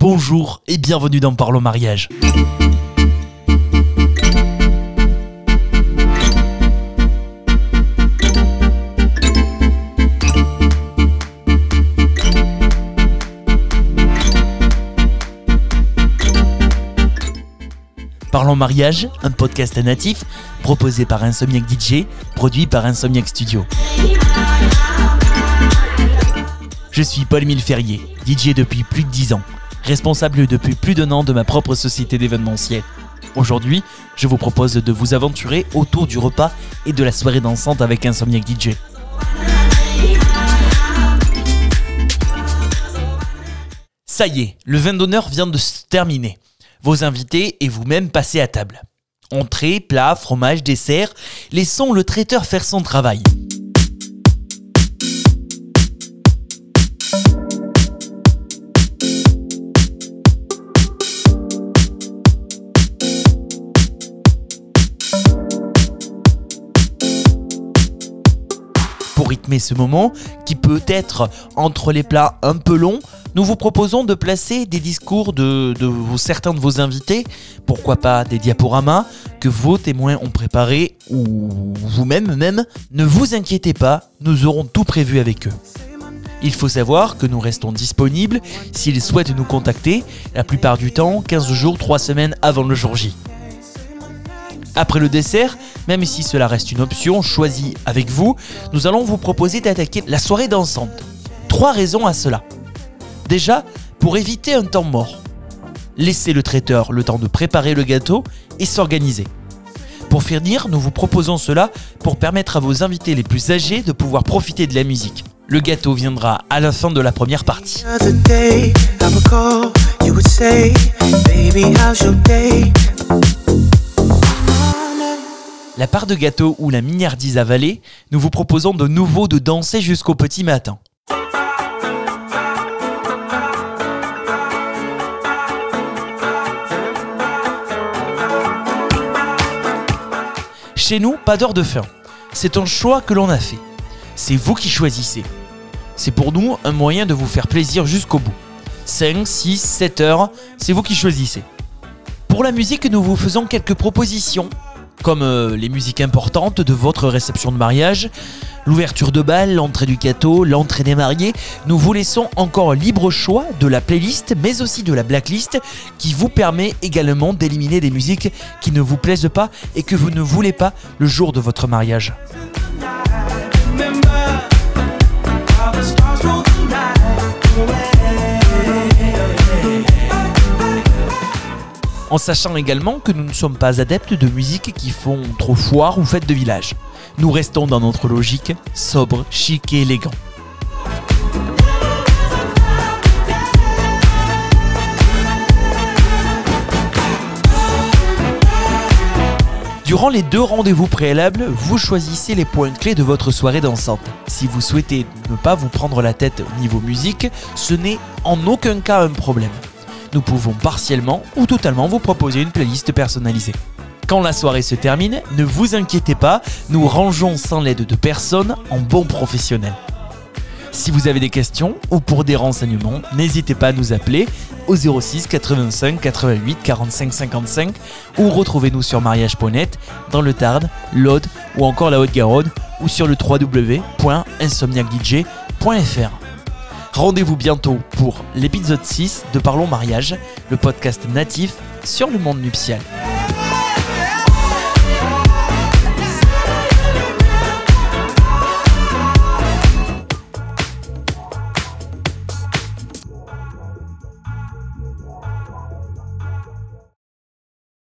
bonjour et bienvenue dans Parlons Mariage. Parlons Mariage, un podcast natif proposé par Insomniac DJ, produit par Insomniac Studio. Je suis Paul-Émile Ferrier, DJ depuis plus de 10 ans, responsable depuis plus d'un an de ma propre société d'événementiel. Aujourd'hui, je vous propose de vous aventurer autour du repas et de la soirée dansante avec Insomniac DJ. Ça y est, le vin d'honneur vient de se terminer. Vos invités et vous-même passez à table. Entrée, plat, fromage, dessert, laissons le traiteur faire son travail. Rythmer ce moment, qui peut être entre les plats un peu long, nous vous proposons de placer des discours de, de vos- certains de vos invités, pourquoi pas des diaporamas que vos témoins ont préparés ou vous-même même. Ne vous inquiétez pas, nous aurons tout prévu avec eux. Il faut savoir que nous restons disponibles s'ils souhaitent nous contacter, la plupart du temps 15 jours, 3 semaines avant le jour J. Après le dessert, même si cela reste une option choisie avec vous, nous allons vous proposer d'attaquer la soirée dansante. Trois raisons à cela. Déjà, pour éviter un temps mort. Laissez le traiteur le temps de préparer le gâteau et s'organiser. Pour finir, nous vous proposons cela pour permettre à vos invités les plus âgés de pouvoir profiter de la musique. Le gâteau viendra à la fin de la première partie. La part de gâteau ou la mignardise avalée, nous vous proposons de nouveau de danser jusqu'au petit matin. Chez nous, pas d'heure de fin. C'est un choix que l'on a fait. C'est vous qui choisissez. C'est pour nous un moyen de vous faire plaisir jusqu'au bout. 5, 6, 7 heures, c'est vous qui choisissez. Pour la musique, nous vous faisons quelques propositions, comme euh, les musiques importantes de votre réception de mariage, l'ouverture de bal, l'entrée du gâteau, l'entrée des mariés. Nous vous laissons encore libre choix de la playlist, mais aussi de la blacklist, qui vous permet également d'éliminer des musiques qui ne vous plaisent pas et que vous ne voulez pas le jour de votre mariage. En sachant également que nous ne sommes pas adeptes de musique qui font trop foire ou fête de village. Nous restons dans notre logique, sobre, chic et élégant. Durant les deux rendez-vous préalables, vous choisissez les points clés de votre soirée dansante. Si vous souhaitez ne pas vous prendre la tête au niveau musique, ce n'est en aucun cas un problème nous pouvons partiellement ou totalement vous proposer une playlist personnalisée. Quand la soirée se termine, ne vous inquiétez pas, nous rangeons sans l'aide de personne en bons professionnels. Si vous avez des questions ou pour des renseignements, n'hésitez pas à nous appeler au 06 85 88 45 55 ou retrouvez-nous sur mariage.net dans le Tarn, l'Aude ou encore la Haute-Garonne ou sur le www.insomniacdj.fr. Rendez-vous bientôt pour l'épisode 6 de Parlons Mariage, le podcast natif sur le monde nuptial.